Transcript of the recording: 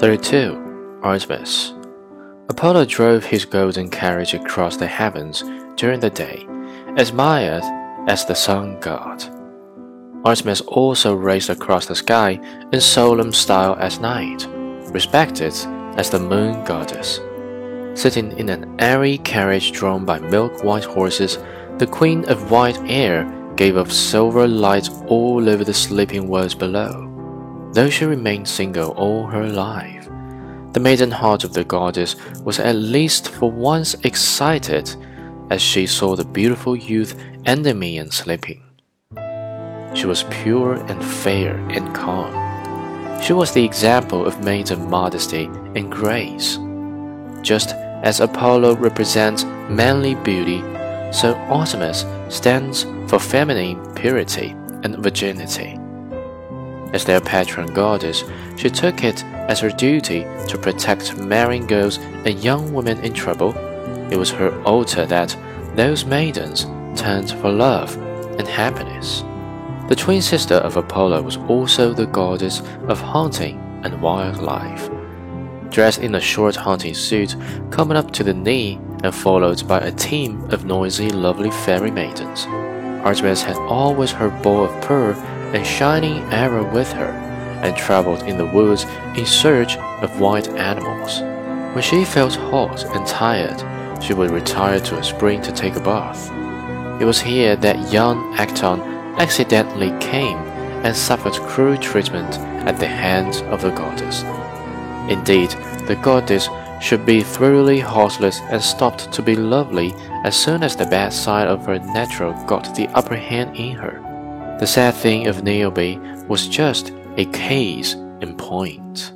32. Artemis. Apollo drove his golden carriage across the heavens during the day, admired as the sun god. Artemis also raced across the sky in solemn style at night, respected as the moon goddess. Sitting in an airy carriage drawn by milk white horses, the queen of white air gave off silver light all over the sleeping worlds below though she remained single all her life. The maiden heart of the goddess was at least for once excited as she saw the beautiful youth Endymion sleeping. She was pure and fair and calm. She was the example of maiden modesty and grace. Just as Apollo represents manly beauty, so Artemis stands for feminine purity and virginity. As their patron goddess, she took it as her duty to protect marrying girls and young women in trouble. It was her altar that those maidens turned for love and happiness. The twin sister of Apollo was also the goddess of hunting and wildlife. Dressed in a short hunting suit, coming up to the knee and followed by a team of noisy, lovely fairy maidens. Artemis had always her bow of pearl and shining arrow with her, and traveled in the woods in search of wild animals. When she felt hot and tired, she would retire to a spring to take a bath. It was here that young Actaeon accidentally came and suffered cruel treatment at the hands of the goddess. Indeed, the goddess should be thoroughly heartless and stopped to be lovely as soon as the bad side of her nature got the upper hand in her. The sad thing of Niobe was just a case in point.